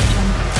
jungle.